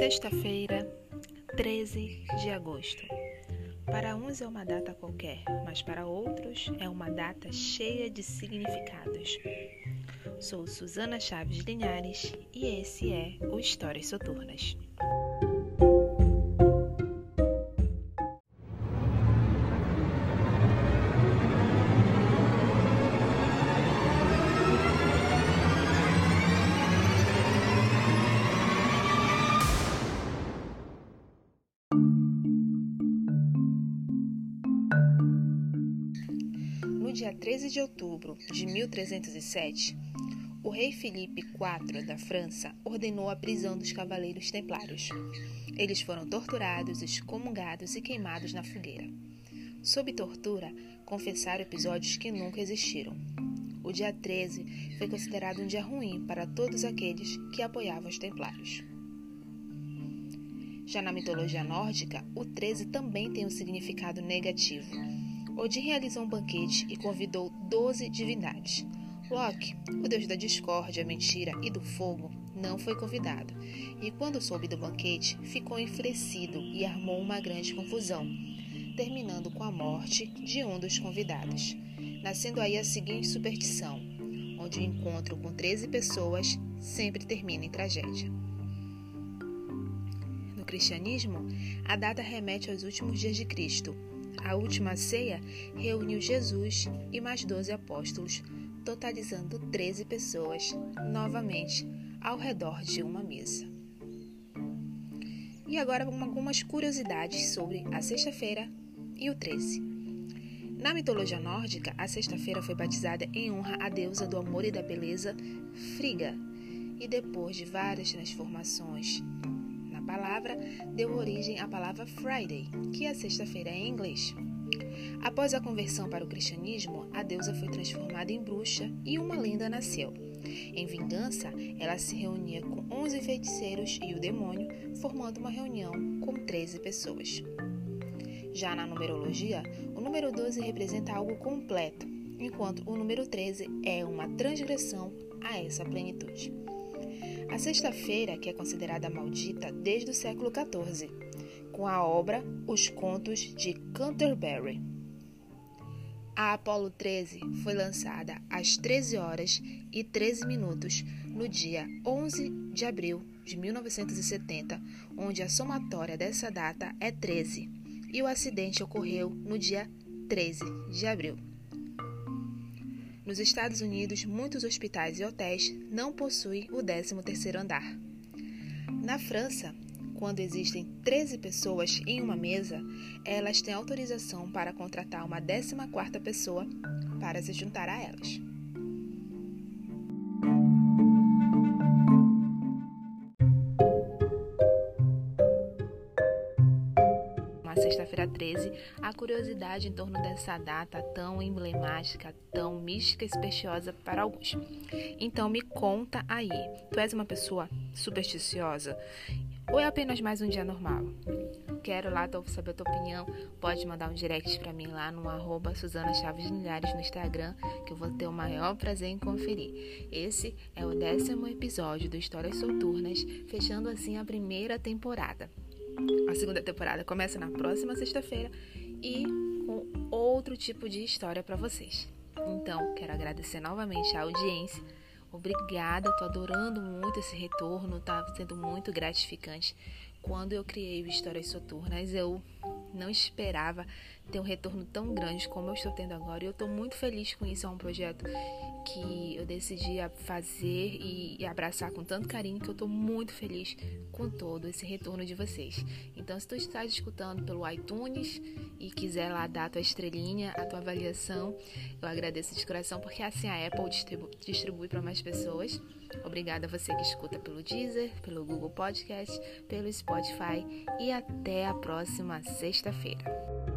Sexta-feira, 13 de agosto. Para uns é uma data qualquer, mas para outros é uma data cheia de significados. Sou Susana Chaves Linhares e esse é o Histórias Soturnas. No dia 13 de outubro de 1307, o rei Felipe IV da França ordenou a prisão dos cavaleiros templários. Eles foram torturados, excomungados e queimados na fogueira. Sob tortura, confessaram episódios que nunca existiram. O dia 13 foi considerado um dia ruim para todos aqueles que apoiavam os templários. Já na mitologia nórdica, o 13 também tem um significado negativo. Odin realizou um banquete e convidou doze divindades. Loki, o deus da discórdia, mentira e do fogo, não foi convidado, e quando soube do banquete, ficou enfurecido e armou uma grande confusão, terminando com a morte de um dos convidados. Nascendo aí a seguinte superstição, onde o encontro com 13 pessoas sempre termina em tragédia. No cristianismo, a data remete aos últimos dias de Cristo. A última ceia reuniu Jesus e mais doze apóstolos, totalizando 13 pessoas, novamente ao redor de uma mesa. E agora algumas curiosidades sobre a sexta-feira e o 13. Na mitologia nórdica, a sexta-feira foi batizada em honra à deusa do amor e da beleza, Frigga, e depois de várias transformações palavra deu origem à palavra Friday, que é sexta-feira em inglês. Após a conversão para o cristianismo, a deusa foi transformada em bruxa e uma lenda nasceu. Em vingança, ela se reunia com 11 feiticeiros e o demônio, formando uma reunião com 13 pessoas. Já na numerologia, o número 12 representa algo completo, enquanto o número 13 é uma transgressão a essa plenitude. A sexta-feira, que é considerada maldita desde o século XIV, com a obra Os Contos de Canterbury. A Apollo 13 foi lançada às 13 horas e 13 minutos no dia 11 de abril de 1970, onde a somatória dessa data é 13, e o acidente ocorreu no dia 13 de abril. Nos Estados Unidos, muitos hospitais e hotéis não possuem o 13º andar. Na França, quando existem 13 pessoas em uma mesa, elas têm autorização para contratar uma 14ª pessoa para se juntar a elas. Sexta-feira 13, a curiosidade em torno dessa data tão emblemática, tão mística e supersticiosa para alguns. Então me conta aí, tu és uma pessoa supersticiosa ou é apenas mais um dia normal? Quero lá saber a tua opinião. Pode mandar um direct para mim lá no arroba Suzana Chaves Milhares no Instagram, que eu vou ter o maior prazer em conferir. Esse é o décimo episódio do Histórias Soturnas, fechando assim a primeira temporada. A segunda temporada começa na próxima sexta-feira e com outro tipo de história para vocês. Então, quero agradecer novamente a audiência. Obrigada, tô adorando muito esse retorno, tá sendo muito gratificante. Quando eu criei o Histórias Soturnas, eu não esperava ter um retorno tão grande como eu estou tendo agora. E eu estou muito feliz com isso. É um projeto que eu decidi fazer e abraçar com tanto carinho que eu estou muito feliz com todo esse retorno de vocês. Então, se tu estás escutando pelo iTunes e quiser lá dar a tua estrelinha, a tua avaliação, eu agradeço de coração porque assim a Apple distribui para mais pessoas. Obrigada a você que escuta pelo Deezer, pelo Google Podcast, pelo Spotify e até a próxima sexta-feira.